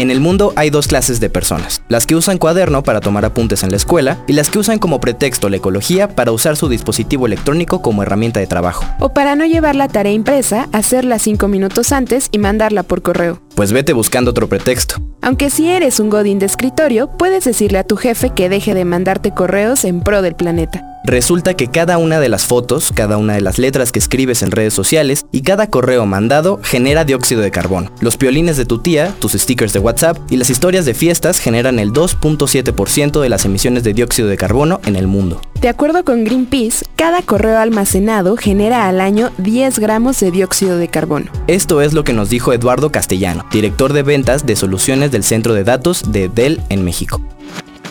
En el mundo hay dos clases de personas, las que usan cuaderno para tomar apuntes en la escuela y las que usan como pretexto la ecología para usar su dispositivo electrónico como herramienta de trabajo. O para no llevar la tarea impresa, hacerla cinco minutos antes y mandarla por correo. Pues vete buscando otro pretexto. Aunque si eres un godín de escritorio, puedes decirle a tu jefe que deje de mandarte correos en pro del planeta. Resulta que cada una de las fotos, cada una de las letras que escribes en redes sociales y cada correo mandado genera dióxido de carbono. Los piolines de tu tía, tus stickers de WhatsApp y las historias de fiestas generan el 2.7% de las emisiones de dióxido de carbono en el mundo. De acuerdo con Greenpeace, cada correo almacenado genera al año 10 gramos de dióxido de carbono. Esto es lo que nos dijo Eduardo Castellano, director de ventas de soluciones del Centro de Datos de Dell en México.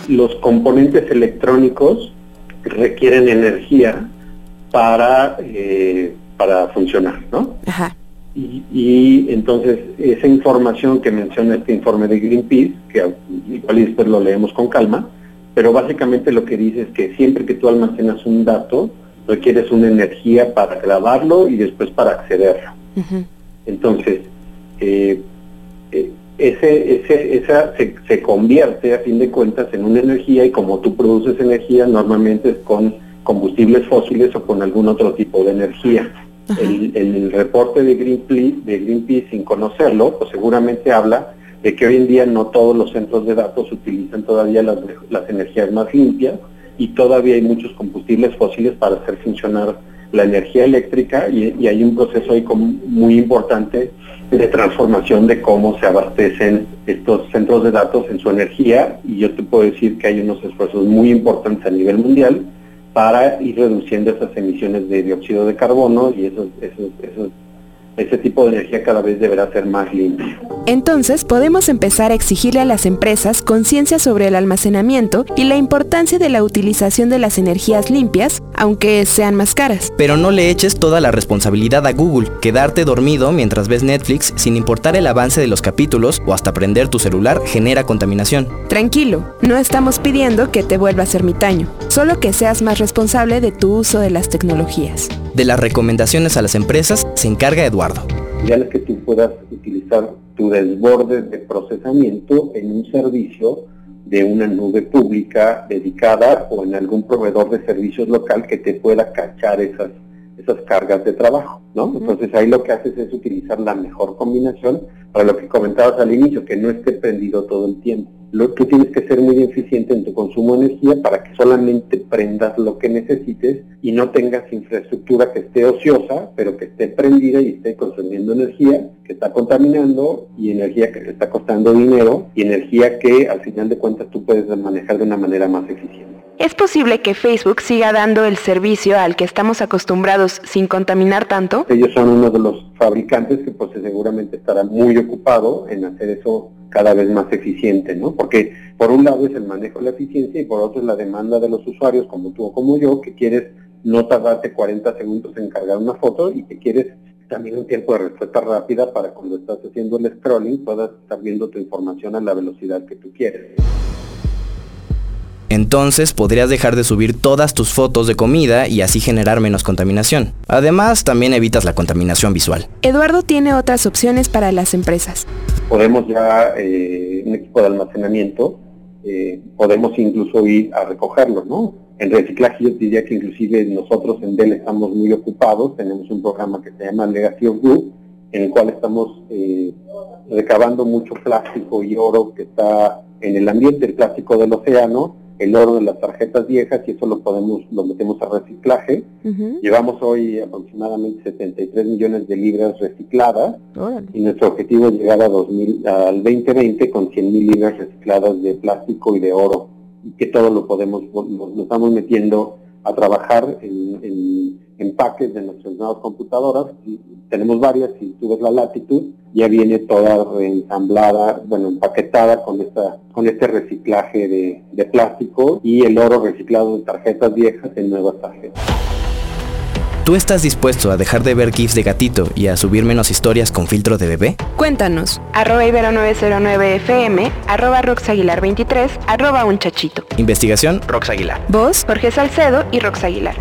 Los componentes electrónicos requieren energía para, eh, para funcionar, ¿no? Ajá. Y, entonces esa información que menciona este informe de Greenpeace, que igual después lo leemos con calma, pero básicamente lo que dice es que siempre que tú almacenas un dato, requieres una energía para grabarlo y después para accederlo. Entonces, eh, eh, ese, ese, esa se, se, convierte a fin de cuentas en una energía y como tú produces energía normalmente es con combustibles fósiles o con algún otro tipo de energía. El, el, reporte de Greenpeace, de Greenpeace, sin conocerlo, pues seguramente habla de que hoy en día no todos los centros de datos utilizan todavía las, las energías más limpias y todavía hay muchos combustibles fósiles para hacer funcionar la energía eléctrica y, hay un proceso ahí muy importante de transformación de cómo se abastecen estos centros de datos en su energía y yo te puedo decir que hay unos esfuerzos muy importantes a nivel mundial para ir reduciendo esas emisiones de dióxido de carbono y esos, esos, esos ese tipo de energía cada vez deberá ser más limpio. Entonces podemos empezar a exigirle a las empresas conciencia sobre el almacenamiento y la importancia de la utilización de las energías limpias, aunque sean más caras. Pero no le eches toda la responsabilidad a Google. Quedarte dormido mientras ves Netflix sin importar el avance de los capítulos o hasta prender tu celular genera contaminación. Tranquilo, no estamos pidiendo que te vuelvas ermitaño, solo que seas más responsable de tu uso de las tecnologías. De las recomendaciones a las empresas se encarga Eduardo. Ya que tú puedas utilizar tu desborde de procesamiento en un servicio de una nube pública dedicada o en algún proveedor de servicios local que te pueda cachar esas, esas cargas de trabajo, ¿no? Entonces ahí lo que haces es utilizar la mejor combinación para lo que comentabas al inicio, que no esté prendido todo el tiempo lo, tú tienes que ser muy eficiente en tu consumo de energía para que solamente prendas lo que necesites y no tengas infraestructura que esté ociosa, pero que esté prendida y esté consumiendo energía, que está contaminando y energía que te está costando dinero y energía que al final de cuentas tú puedes manejar de una manera más eficiente. ¿Es posible que Facebook siga dando el servicio al que estamos acostumbrados sin contaminar tanto? Ellos son uno de los fabricantes que pues seguramente estará muy ocupado en hacer eso cada vez más eficiente, ¿no? Porque por un lado es el manejo de la eficiencia y por otro es la demanda de los usuarios como tú o como yo, que quieres no tardarte 40 segundos en cargar una foto y que quieres también un tiempo de respuesta rápida para cuando estás haciendo el scrolling puedas estar viendo tu información a la velocidad que tú quieres. Entonces podrías dejar de subir todas tus fotos de comida y así generar menos contaminación. Además, también evitas la contaminación visual. Eduardo tiene otras opciones para las empresas. Podemos ya, eh, un equipo de almacenamiento, eh, podemos incluso ir a recogerlo, ¿no? En reciclaje yo diría que inclusive nosotros en Dell estamos muy ocupados, tenemos un programa que se llama Legacy of Good, en el cual estamos eh, recabando mucho plástico y oro que está en el ambiente, el plástico del océano, el oro de las tarjetas viejas y eso lo podemos lo metemos a reciclaje. Llevamos hoy aproximadamente 73 millones de libras recicladas y nuestro objetivo es llegar a 2000, al 2020 con 100 mil libras recicladas de plástico y de oro y que todo lo podemos, lo, estamos metiendo a trabajar en, empaques de nuestras nuevas computadoras. tenemos varias, si tú ves la latitud, ya viene toda ensamblada, bueno, empaquetada con esta, con este reciclaje de, de plástico y el oro reciclado de tarjetas viejas en nuevas tarjetas. ¿Tú estás dispuesto a dejar de ver GIFs de gatito y a subir menos historias con filtro de bebé? Cuéntanos. Arroba Ibero909FM, arroba Roxaguilar23, arroba un chachito. Investigación, Rox Aguilar. Voz, Jorge Salcedo y Rox Aguilar.